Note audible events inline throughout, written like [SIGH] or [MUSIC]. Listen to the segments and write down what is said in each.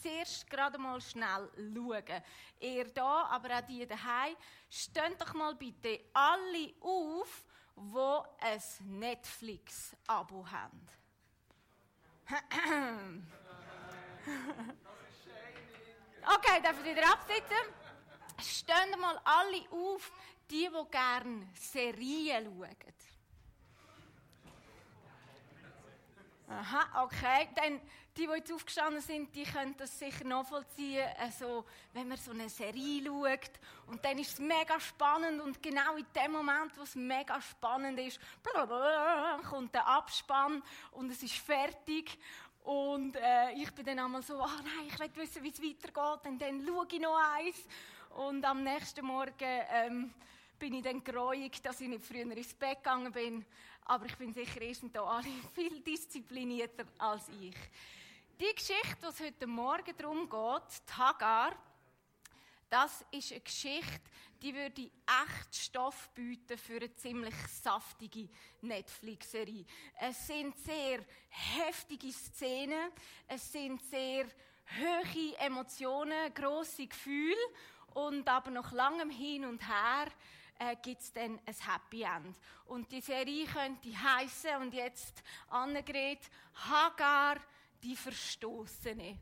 zuerst gerade mal schnell schauen. Ihr da, aber auch die daheim, steht doch mal bitte alle auf, wo ein Netflix-Abo haben. [CLEARS THROAT] okay, darf ich wieder absitzen? Stehen mal alle auf, die, die gerne Serien schauen. Aha, okay. Dann, die, die jetzt aufgestanden sind, die können das sicher nachvollziehen. Also, wenn man so eine Serie schaut und dann ist es mega spannend und genau in dem Moment, wo es mega spannend ist, kommt der Abspann und es ist fertig. Und äh, ich bin dann einmal so, ah nein, ich will wissen, wie es weitergeht. Und dann schaue ich noch eins. Und am nächsten Morgen ähm, bin ich dann gereut, dass ich nicht früher ins Bett gegangen bin. Aber ich bin sicher, ihr seid hier alle [LAUGHS] viel disziplinierter als ich. Die Geschichte, die es heute Morgen darum geht, die Hagar, das ist eine Geschichte, die würde echt Stoff bieten für eine ziemlich saftige Netflix-Serie. Es sind sehr heftige Szenen, es sind sehr hohe Emotionen, grosse Gefühle und aber nach langem Hin und Her äh, gibt es dann ein Happy End. Und die Serie könnte heißen und jetzt Annegret Hagar, die Verstoßene.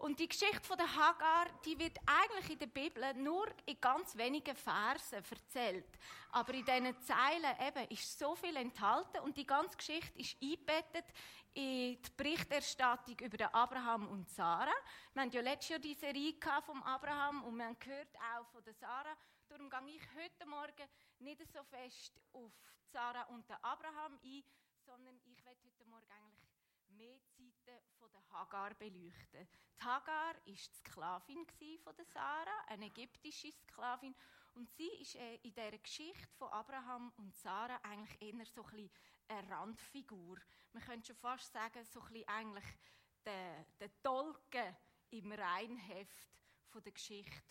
Und die Geschichte von der Hagar, die wird eigentlich in der Bibel nur in ganz wenigen Versen erzählt. Aber in diesen Zeilen eben ist so viel enthalten und die ganze Geschichte ist eingebettet in die Berichterstattung über den Abraham und Sarah. Wir haben ja letztes Jahr die Serie vom Abraham und wir haben auch von der Sarah. Darum gehe ich heute Morgen nicht so fest auf Sarah und Abraham ein, sondern ich werde heute Morgen eigentlich mehr Seiten von der Hagar beleuchten. Die Hagar war die Sklavin von der Sarah, eine ägyptische Sklavin. Und sie ist äh, in dieser Geschichte von Abraham und Sarah eigentlich eher so ein bisschen eine Randfigur. Man könnte schon fast sagen, so ein bisschen eigentlich der, Tolken im Reinheft von der Geschichte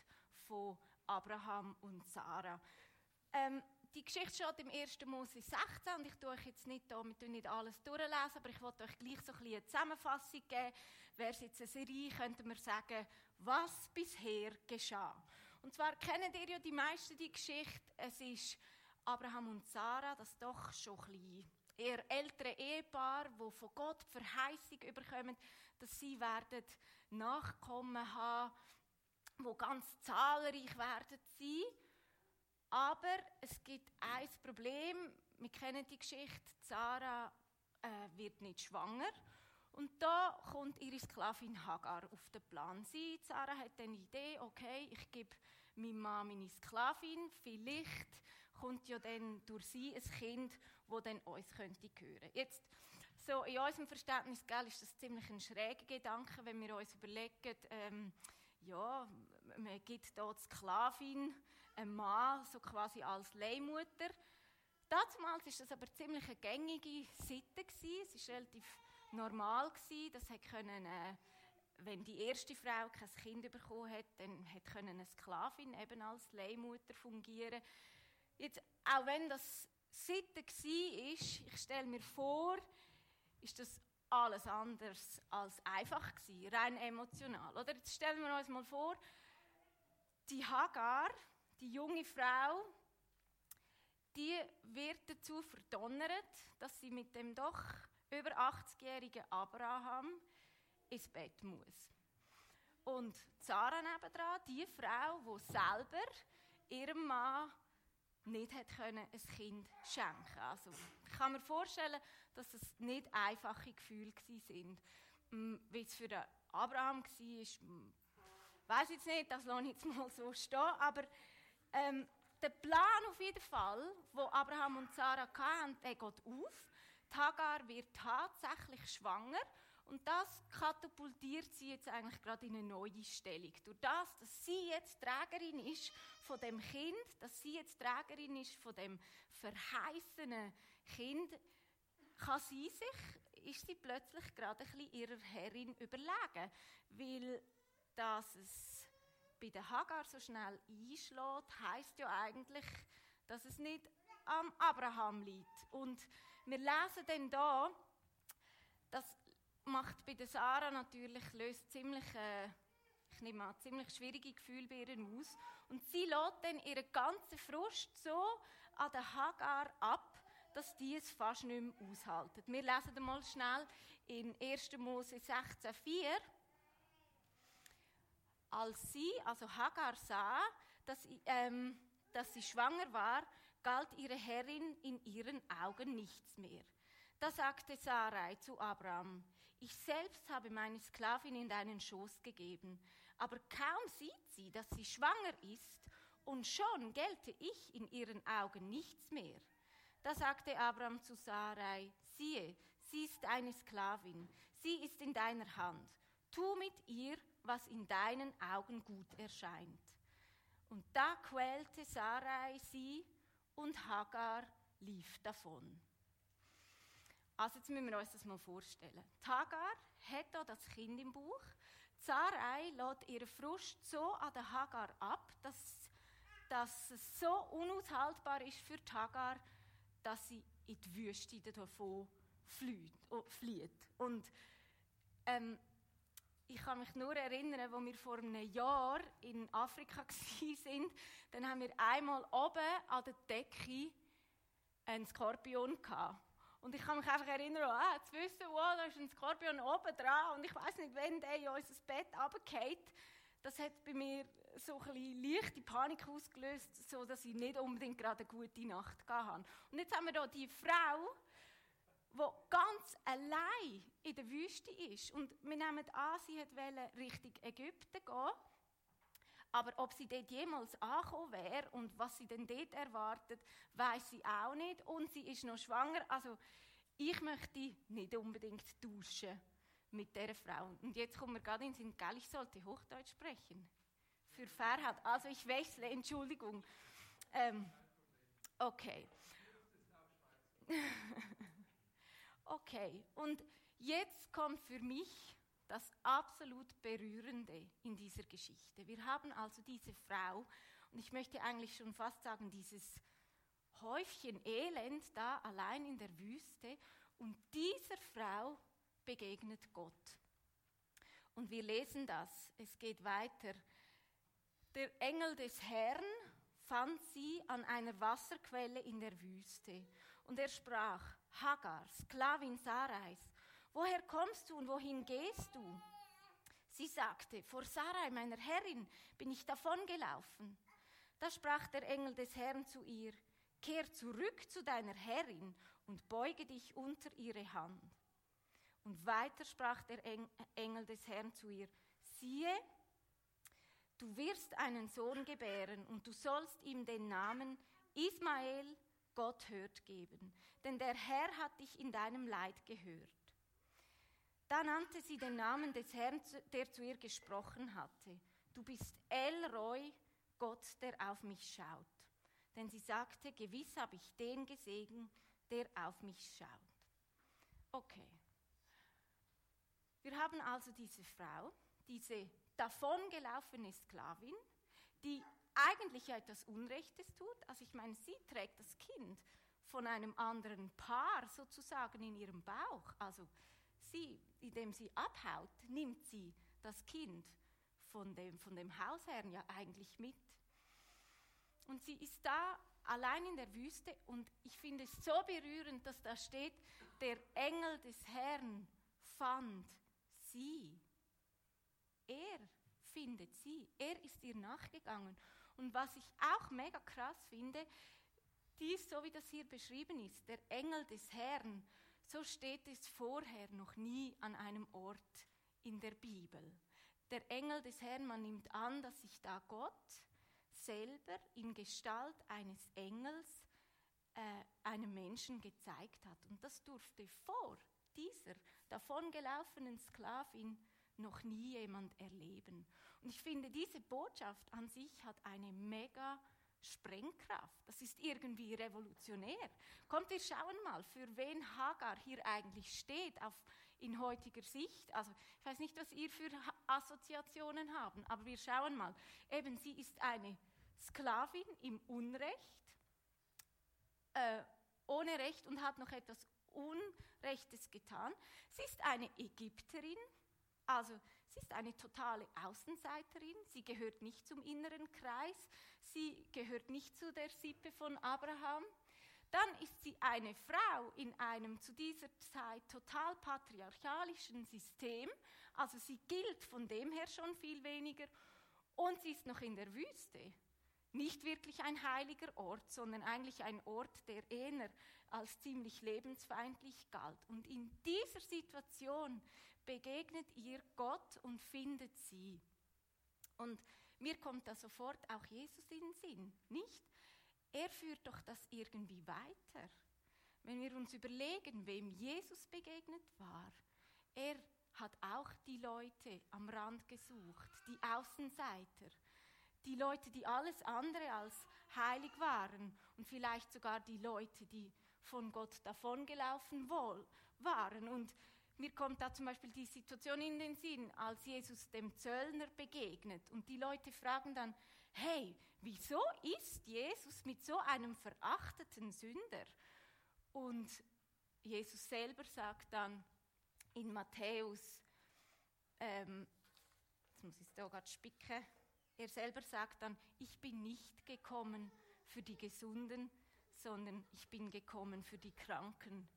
von Abraham und Sarah. Ähm, die Geschichte steht im 1. Mose 16 und ich tue euch jetzt nicht, da, wir nicht alles durchlesen, aber ich wollte euch gleich so ein eine Zusammenfassung geben. Wäre es jetzt eine Serie, könnte man sagen, was bisher geschah. Und zwar kennen ihr ja die meisten die Geschichte. Es ist Abraham und Sarah, das doch schon ein bisschen eher ältere Ehepaar, wo von Gott Verheißung überkommen, dass sie werden Nachkommen haben, wo ganz zahlreich werden sein. Aber es gibt ein Problem. Wir kennen die Geschichte. Sarah äh, wird nicht schwanger. Und da kommt ihre Sklavin Hagar auf den Plan. Sie, Sarah, hat eine Idee, okay, ich gebe meinem Mann meine Sklavin. Vielleicht kommt ja dann durch sie ein Kind, das dann uns könnte gehören. Jetzt, so in unserem Verständnis gell, ist das ziemlich ein schräger Gedanke, wenn wir uns überlegen, ähm, ja, man gibt die Sklavin einem Mann so quasi als Leihmutter. Damals war das aber ziemlich eine gängige Sitte. Es war relativ normal. Das hat können, äh, wenn die erste Frau kein Kind bekommen hat, dann hat eine Sklavin eben als Leihmutter fungieren. Jetzt, auch wenn das Sitte war, ich stelle mir vor, ist das alles anders als einfach gewesen, rein emotional. Oder jetzt stellen wir uns mal vor, die Hagar, die junge Frau, die wird dazu verdonnert, dass sie mit dem doch über 80-jährigen Abraham ins Bett muss. Und Sarah nebendran, die Frau, die selber ihrem Mann nicht hat können, ein Kind schenken Also, ich kann mir vorstellen, dass es nicht einfache Gefühle. Mm, wie es für Abraham war, weiß jetzt nicht, das lasse ich jetzt [LAUGHS] mal so stehen, aber ähm, der Plan auf jeden Fall, wo Abraham und Sarah hatten, der geht auf. Die Hagar wird tatsächlich schwanger und das katapultiert sie jetzt eigentlich gerade in eine neue Stellung. Durch das, dass sie jetzt Trägerin ist von dem Kind, dass sie jetzt Trägerin ist von dem verheißenen Kind, kann sie sich, ist sie plötzlich gerade ein bisschen ihrer Herrin überlegen, weil dass es bei der Hagar so schnell einschlägt, heißt ja eigentlich, dass es nicht am Abraham liegt. Und wir lesen dann da, Das macht bei der Sarah natürlich, löst ziemlich, äh, ich nehme an, ziemlich schwierige Gefühle bei ihr aus. Und sie lädt dann ihren ganzen Frust so an den Hagar ab, dass die es fast nicht mehr aushalten. Wir lesen mal schnell in 1. Mose 16,4. Als sie, also Hagar, sah, dass, ähm, dass sie schwanger war, galt ihre Herrin in ihren Augen nichts mehr. Da sagte Sarai zu Abraham, ich selbst habe meine Sklavin in deinen Schoß gegeben, aber kaum sieht sie, dass sie schwanger ist, und schon gelte ich in ihren Augen nichts mehr. Da sagte Abraham zu Sarai, siehe, sie ist eine Sklavin, sie ist in deiner Hand, tu mit ihr, was in deinen Augen gut erscheint. Und da quälte Sarai sie, und Hagar lief davon. Also jetzt müssen wir uns das mal vorstellen. Hagar hat hier das Kind im Bauch. Sarai lässt ihren Frust so an der Hagar ab, dass, dass es so unaushaltbar ist für Hagar, dass sie in die Wüste davon oh, flieht. Und ähm, ich kann mich nur erinnern, als wir vor einem Jahr in Afrika [LAUGHS] waren, dann haben wir einmal oben an der Decke einen Skorpion gehabt. Und ich kann mich einfach erinnern, ah, zu wissen, wow, da ist ein Skorpion oben dran und ich weiß nicht, wenn der in unser Bett runterfällt. Das hat bei mir so ein leichte Panik ausgelöst, so dass ich nicht unbedingt gerade eine gute Nacht hatte. Und jetzt haben wir hier die Frau, die ganz allein in der Wüste ist. Und wir nehmen an, sie wollte Richtung Ägypten gehen. Aber ob sie dort jemals angekommen wäre und was sie denn dort erwartet, weiß sie auch nicht. Und sie ist noch schwanger. Also ich möchte nicht unbedingt tauschen mit dieser Frau. Und jetzt kommt mir gerade in den Sinn, ich sollte Hochdeutsch sprechen. Für Fairheit. Also ich wechsle, Entschuldigung. Ähm, okay. [LAUGHS] okay, und jetzt kommt für mich das absolut Berührende in dieser Geschichte. Wir haben also diese Frau, und ich möchte eigentlich schon fast sagen, dieses Häufchen Elend da allein in der Wüste, und dieser Frau begegnet Gott. Und wir lesen das, es geht weiter. Der Engel des Herrn fand sie an einer Wasserquelle in der Wüste, und er sprach, Hagar, Sklavin Sarais, woher kommst du und wohin gehst du? Sie sagte, vor Sarai, meiner Herrin, bin ich davongelaufen. Da sprach der Engel des Herrn zu ihr, kehr zurück zu deiner Herrin und beuge dich unter ihre Hand. Und weiter sprach der Engel des Herrn zu ihr, siehe, du wirst einen Sohn gebären und du sollst ihm den Namen Ismael, Gott hört geben, denn der Herr hat dich in deinem Leid gehört. Da nannte sie den Namen des Herrn, der zu ihr gesprochen hatte. Du bist Elroy, Gott, der auf mich schaut. Denn sie sagte, gewiss habe ich den gesehen, der auf mich schaut. Okay. Wir haben also diese Frau, diese davongelaufene Sklavin, die eigentlich etwas Unrechtes tut. Also ich meine, sie trägt das Kind von einem anderen Paar sozusagen in ihrem Bauch. Also sie, indem sie abhaut, nimmt sie das Kind von dem, von dem Hausherrn ja eigentlich mit. Und sie ist da allein in der Wüste und ich finde es so berührend, dass da steht, der Engel des Herrn fand sie. Er findet sie. Er ist ihr nachgegangen. Und was ich auch mega krass finde, dies, so wie das hier beschrieben ist, der Engel des Herrn so steht es vorher noch nie an einem Ort in der Bibel. Der Engel des Herrn, man nimmt an, dass sich da Gott selber in Gestalt eines Engels äh, einem Menschen gezeigt hat. Und das durfte vor dieser davongelaufenen Sklavin noch nie jemand erleben. Und ich finde, diese Botschaft an sich hat eine mega Sprengkraft. Das ist irgendwie revolutionär. Kommt, wir schauen mal, für wen Hagar hier eigentlich steht auf, in heutiger Sicht. Also ich weiß nicht, was ihr für Assoziationen habt, aber wir schauen mal. Eben, sie ist eine Sklavin im Unrecht, äh, ohne Recht und hat noch etwas Unrechtes getan. Sie ist eine Ägypterin, also sie ist eine totale Außenseiterin. Sie gehört nicht zum inneren Kreis. Sie gehört nicht zu der Sippe von Abraham. Dann ist sie eine Frau in einem zu dieser Zeit total patriarchalischen System. Also sie gilt von dem her schon viel weniger. Und sie ist noch in der Wüste. Nicht wirklich ein heiliger Ort, sondern eigentlich ein Ort, der eher als ziemlich lebensfeindlich galt. Und in dieser Situation begegnet ihr Gott und findet sie. Und mir kommt da sofort auch Jesus in den Sinn, nicht? Er führt doch das irgendwie weiter. Wenn wir uns überlegen, wem Jesus begegnet war, er hat auch die Leute am Rand gesucht, die Außenseiter, die Leute, die alles andere als heilig waren und vielleicht sogar die Leute, die von Gott davongelaufen waren. Und mir kommt da zum Beispiel die Situation in den Sinn, als Jesus dem Zöllner begegnet und die Leute fragen dann, hey, wieso ist Jesus mit so einem verachteten Sünder? Und Jesus selber sagt dann in Matthäus, ähm, jetzt muss ich es da gerade spicken, er selber sagt dann, ich bin nicht gekommen für die Gesunden, sondern ich bin gekommen für die Kranken.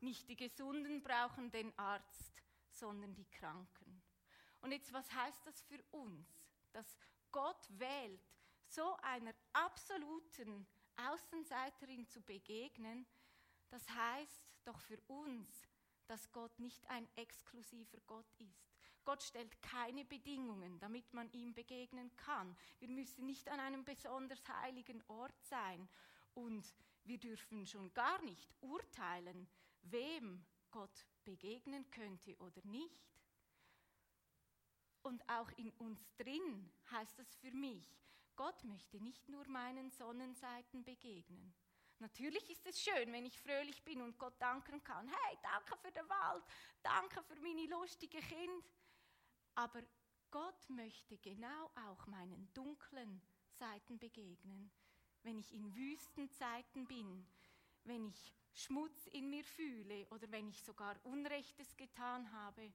Nicht die Gesunden brauchen den Arzt, sondern die Kranken. Und jetzt, was heißt das für uns? Dass Gott wählt, so einer absoluten Außenseiterin zu begegnen, das heißt doch für uns, dass Gott nicht ein exklusiver Gott ist. Gott stellt keine Bedingungen, damit man ihm begegnen kann. Wir müssen nicht an einem besonders heiligen Ort sein und wir dürfen schon gar nicht urteilen, wem Gott begegnen könnte oder nicht. Und auch in uns drin heißt das für mich, Gott möchte nicht nur meinen Sonnenseiten begegnen. Natürlich ist es schön, wenn ich fröhlich bin und Gott danken kann. Hey, danke für den Wald, danke für meine lustige Kind. Aber Gott möchte genau auch meinen dunklen Seiten begegnen. Wenn ich in Wüstenzeiten bin, wenn ich Schmutz in mir fühle oder wenn ich sogar Unrechtes getan habe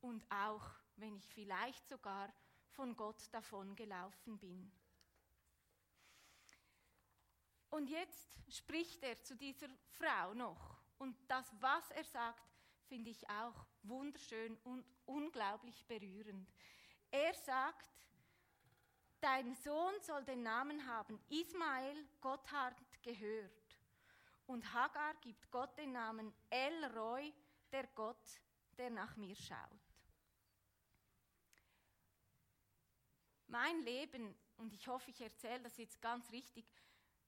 und auch wenn ich vielleicht sogar von Gott davon gelaufen bin. Und jetzt spricht er zu dieser Frau noch. Und das, was er sagt, finde ich auch wunderschön und unglaublich berührend. Er sagt, dein Sohn soll den Namen haben, Ismael, Gott hat gehört. Und Hagar gibt Gott den Namen El Roy, der Gott, der nach mir schaut. Mein Leben, und ich hoffe, ich erzähle das jetzt ganz richtig,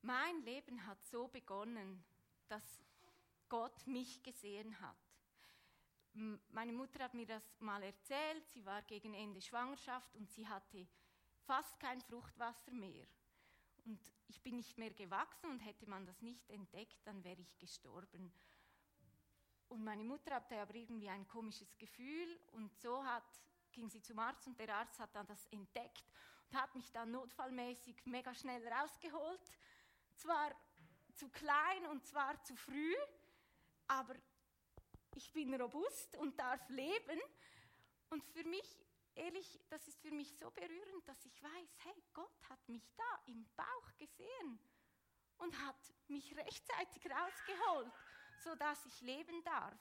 mein Leben hat so begonnen, dass Gott mich gesehen hat. Meine Mutter hat mir das mal erzählt, sie war gegen Ende Schwangerschaft und sie hatte fast kein Fruchtwasser mehr. Und ich bin nicht mehr gewachsen und hätte man das nicht entdeckt, dann wäre ich gestorben. Und meine Mutter hatte aber irgendwie ein komisches Gefühl und so hat ging sie zum Arzt und der Arzt hat dann das entdeckt und hat mich dann notfallmäßig mega schnell rausgeholt. Zwar zu klein und zwar zu früh, aber ich bin robust und darf leben. Und für mich, ehrlich, das ist für mich so berührend, dass ich weiß, hey, Gott hat mich da im Bauch gesehen und hat mich rechtzeitig rausgeholt, sodass ich leben darf.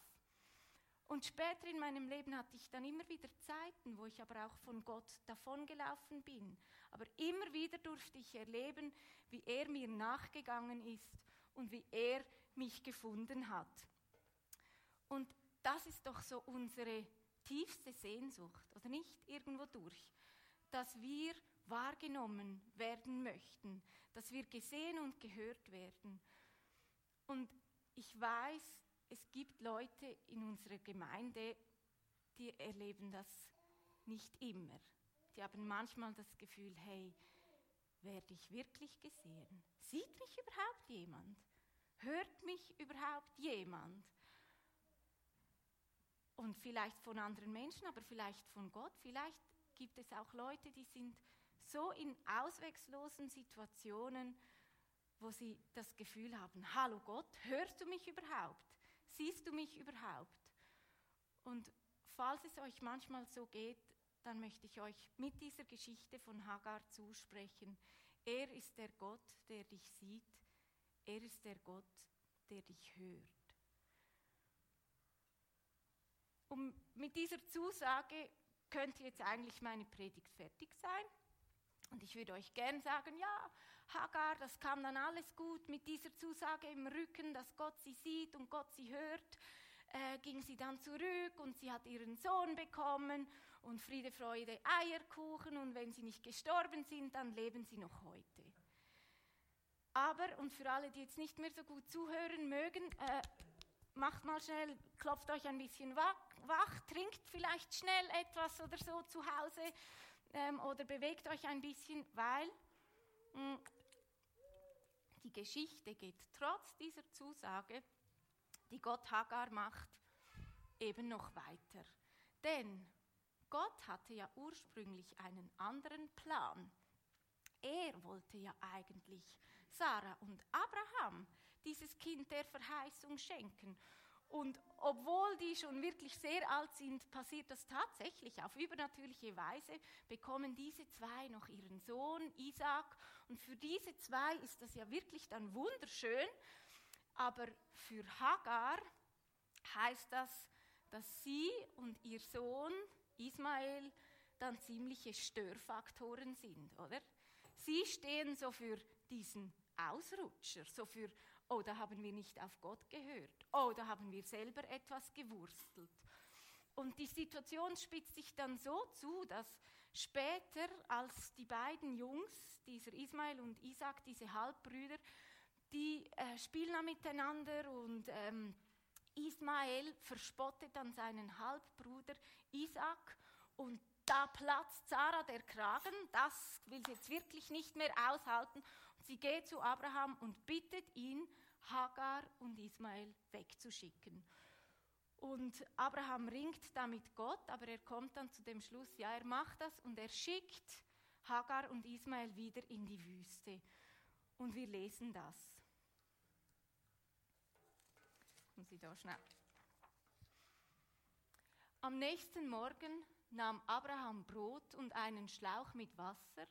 Und später in meinem Leben hatte ich dann immer wieder Zeiten, wo ich aber auch von Gott davongelaufen bin. Aber immer wieder durfte ich erleben, wie er mir nachgegangen ist und wie er mich gefunden hat. Und das ist doch so unsere tiefste Sehnsucht, oder nicht irgendwo durch, dass wir wahrgenommen werden möchten, dass wir gesehen und gehört werden. Und ich weiß, es gibt Leute in unserer Gemeinde, die erleben das nicht immer. Die haben manchmal das Gefühl, hey, werde ich wirklich gesehen? Sieht mich überhaupt jemand? Hört mich überhaupt jemand? Und vielleicht von anderen Menschen, aber vielleicht von Gott. Vielleicht gibt es auch Leute, die sind so in auswegslosen Situationen, wo sie das Gefühl haben, hallo Gott, hörst du mich überhaupt? Siehst du mich überhaupt? Und falls es euch manchmal so geht, dann möchte ich euch mit dieser Geschichte von Hagar zusprechen. Er ist der Gott, der dich sieht. Er ist der Gott, der dich hört. Und mit dieser Zusage könnte jetzt eigentlich meine Predigt fertig sein. Und ich würde euch gern sagen, ja, Hagar, das kam dann alles gut mit dieser Zusage im Rücken, dass Gott sie sieht und Gott sie hört. Äh, ging sie dann zurück und sie hat ihren Sohn bekommen und Friede, Freude, Eierkuchen und wenn sie nicht gestorben sind, dann leben sie noch heute. Aber, und für alle, die jetzt nicht mehr so gut zuhören mögen, äh, macht mal schnell, klopft euch ein bisschen wach, wach, trinkt vielleicht schnell etwas oder so zu Hause ähm, oder bewegt euch ein bisschen, weil mh, hm, die Geschichte geht trotz dieser Zusage, die Gott Hagar macht, eben noch weiter. Denn Gott hatte ja ursprünglich einen anderen Plan. Er wollte ja eigentlich Sarah und Abraham dieses Kind der Verheißung schenken. Und obwohl die schon wirklich sehr alt sind, passiert das tatsächlich auf übernatürliche Weise, bekommen diese zwei noch ihren Sohn Isaac. Und für diese zwei ist das ja wirklich dann wunderschön. Aber für Hagar heißt das, dass sie und ihr Sohn Ismael dann ziemliche Störfaktoren sind, oder? Sie stehen so für diesen Ausrutscher, so für, oh, da haben wir nicht auf Gott gehört, oh, da haben wir selber etwas gewurstelt. Und die Situation spitzt sich dann so zu, dass später, als die beiden Jungs, dieser Ismael und Isaac, diese Halbbrüder, die äh, spielen miteinander und ähm, Ismael verspottet dann seinen Halbbruder Isaac und da platzt Sarah der Kragen, das will sie jetzt wirklich nicht mehr aushalten. Sie geht zu Abraham und bittet ihn, Hagar und Ismael wegzuschicken. Und Abraham ringt da mit Gott, aber er kommt dann zu dem Schluss, ja, er macht das und er schickt Hagar und Ismael wieder in die Wüste. Und wir lesen das. Kommen Sie da schnell. Am nächsten Morgen nahm Abraham Brot und einen Schlauch mit Wasser,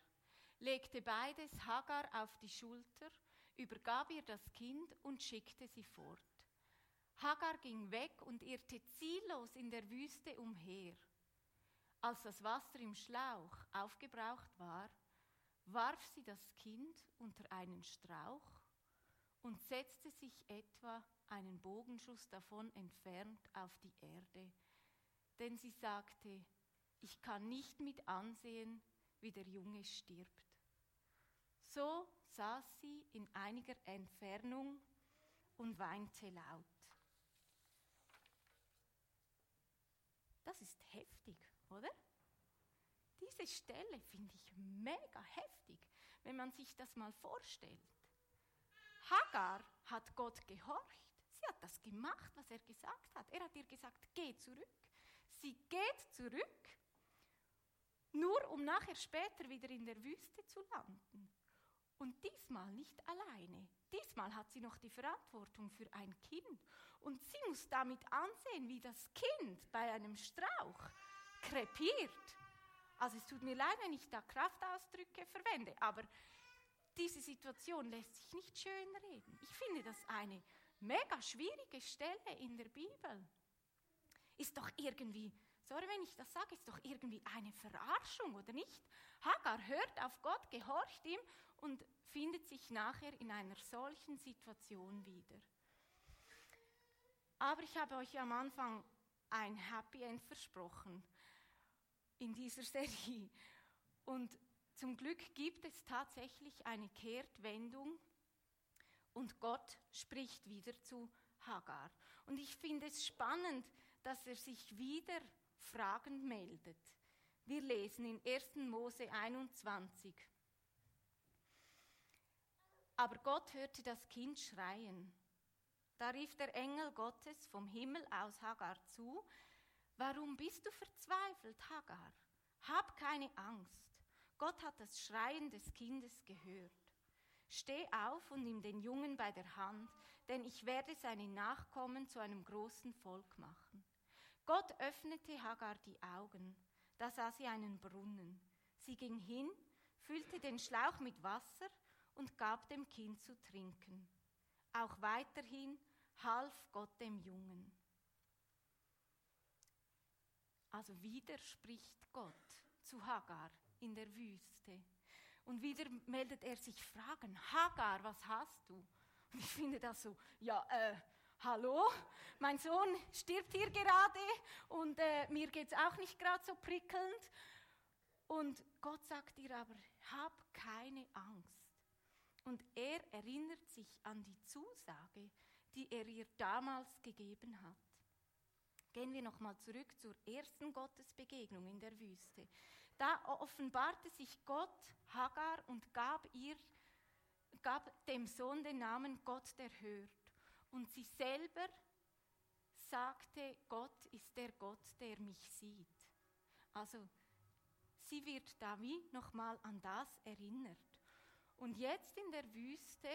legte beides Hagar auf die Schulter, übergab ihr das Kind und schickte sie fort. Hagar ging weg und irrte ziellos in der Wüste umher. Als das Wasser im Schlauch aufgebraucht war, warf sie das Kind unter einen Strauch und setzte sich etwa einen Bogenschuss davon entfernt auf die Erde, denn sie sagte, ich kann nicht mit ansehen, wie der Junge stirbt. So saß sie in einiger Entfernung und weinte laut. Das ist heftig, oder? Diese Stelle finde ich mega heftig, wenn man sich das mal vorstellt. Hagar hat Gott gehorcht. Sie hat das gemacht, was er gesagt hat. Er hat ihr gesagt, geh zurück. Sie geht zurück nur um nachher später wieder in der Wüste zu landen. Und diesmal nicht alleine. Diesmal hat sie noch die Verantwortung für ein Kind. Und sie muss damit ansehen, wie das Kind bei einem Strauch krepiert. Also es tut mir leid, wenn ich da Kraftausdrücke verwende, aber diese Situation lässt sich nicht schön reden. Ich finde das eine mega schwierige Stelle in der Bibel. Ist doch irgendwie sorry, wenn ich das sage, ist doch irgendwie eine Verarschung, oder nicht? Hagar hört auf Gott, gehorcht ihm und findet sich nachher in einer solchen Situation wieder. Aber ich habe euch am Anfang ein Happy End versprochen in dieser Serie. Und zum Glück gibt es tatsächlich eine Kehrtwendung und Gott spricht wieder zu Hagar. Und ich finde es spannend, dass er sich wieder fragend meldet. Wir lesen in 1. Mose 21. Aber Gott hörte das Kind schreien. Da rief der Engel Gottes vom Himmel aus Hagar zu, Warum bist du verzweifelt, Hagar? Hab keine Angst. Gott hat das Schreien des Kindes gehört. Steh auf und nimm den Jungen bei der Hand, denn ich werde seine Nachkommen zu einem großen Volk machen. Gott öffnete Hagar die Augen, da sah sie einen Brunnen. Sie ging hin, füllte den Schlauch mit Wasser und gab dem Kind zu trinken. Auch weiterhin half Gott dem Jungen. Also wieder spricht Gott zu Hagar in der Wüste. Und wieder meldet er sich Fragen. Hagar, was hast du? Und ich finde das so, ja, äh, hallo, mein Sohn stirbt hier gerade und äh, mir geht es auch nicht gerade so prickelnd. Und Gott sagt ihr aber, hab keine Angst. Und er erinnert sich an die Zusage, die er ihr damals gegeben hat. Gehen wir nochmal zurück zur ersten Gottesbegegnung in der Wüste. Da offenbarte sich Gott Hagar und gab ihr, gab dem Sohn den Namen Gott, der hört. Und sie selber sagte, Gott ist der Gott, der mich sieht. Also sie wird da wie nochmal an das erinnert. Und jetzt in der Wüste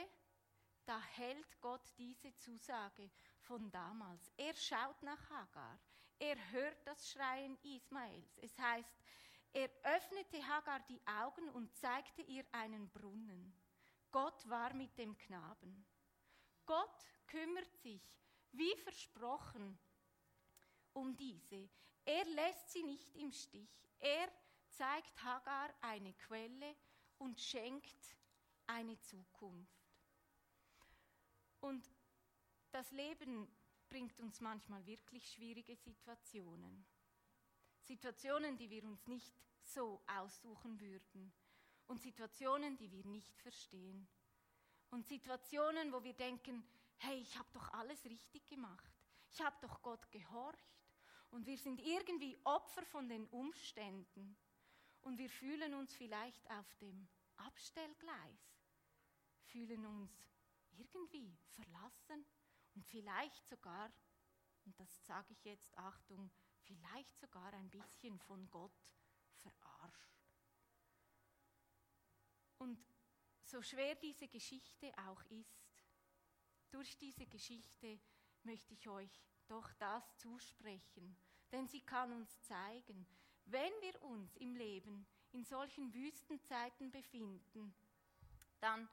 da hält Gott diese Zusage von damals. Er schaut nach Hagar. Er hört das Schreien Ismaels. Es heißt, er öffnete Hagar die Augen und zeigte ihr einen Brunnen. Gott war mit dem Knaben. Gott kümmert sich, wie versprochen, um diese. Er lässt sie nicht im Stich. Er zeigt Hagar eine Quelle und schenkt eine Zukunft. Und das Leben bringt uns manchmal wirklich schwierige Situationen. Situationen, die wir uns nicht so aussuchen würden. Und Situationen, die wir nicht verstehen. Und Situationen, wo wir denken, hey, ich habe doch alles richtig gemacht. Ich habe doch Gott gehorcht. Und wir sind irgendwie Opfer von den Umständen. Und wir fühlen uns vielleicht auf dem Abstellgleis, fühlen uns irgendwie verlassen und vielleicht sogar, und das sage ich jetzt, Achtung, vielleicht sogar ein bisschen von Gott verarscht. Und so schwer diese Geschichte auch ist, durch diese Geschichte möchte ich euch doch das zusprechen, denn sie kann uns zeigen, wenn wir uns im Leben in solchen Wüstenzeiten befinden, dann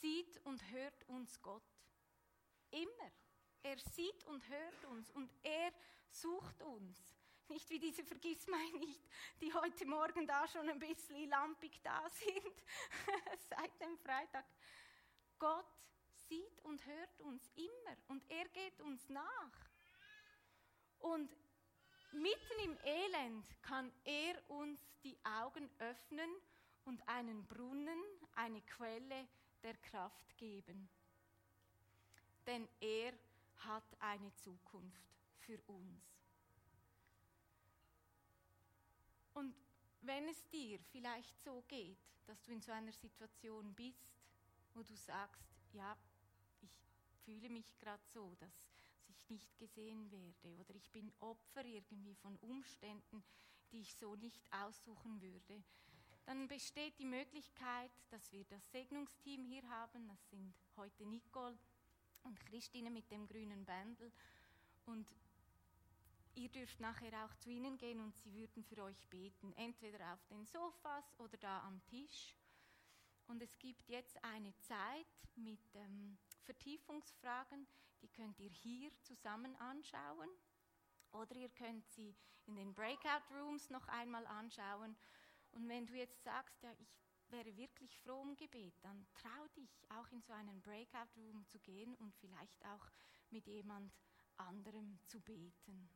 sieht und hört uns Gott. Immer. Er sieht und hört uns und er sucht uns. Nicht wie diese Vergissmei nicht, die heute Morgen da schon ein bisschen lampig da sind, [LAUGHS] seit dem Freitag. Gott sieht und hört uns immer und er geht uns nach. Und mitten im Elend kann er uns die Augen öffnen und einen Brunnen, eine Quelle der Kraft geben. Denn er hat eine Zukunft für uns. Und wenn es dir vielleicht so geht, dass du in so einer Situation bist, wo du sagst, ja, ich fühle mich gerade so, dass ich nicht gesehen werde oder ich bin Opfer irgendwie von Umständen, die ich so nicht aussuchen würde, dann besteht die Möglichkeit, dass wir das Segnungsteam hier haben. Das sind heute Nicole und Christine mit dem grünen Bändel. Und ihr dürft nachher auch zu ihnen gehen und sie würden für euch beten, entweder auf den Sofas oder da am Tisch. Und es gibt jetzt eine Zeit mit ähm, Vertiefungsfragen, die könnt ihr hier zusammen anschauen. Oder ihr könnt sie in den Breakout Rooms noch einmal anschauen. Und wenn du jetzt sagst, ja, ich wäre wirklich froh um Gebet, dann trau dich auch in so einen Breakout Room zu gehen und vielleicht auch mit jemand anderem zu beten.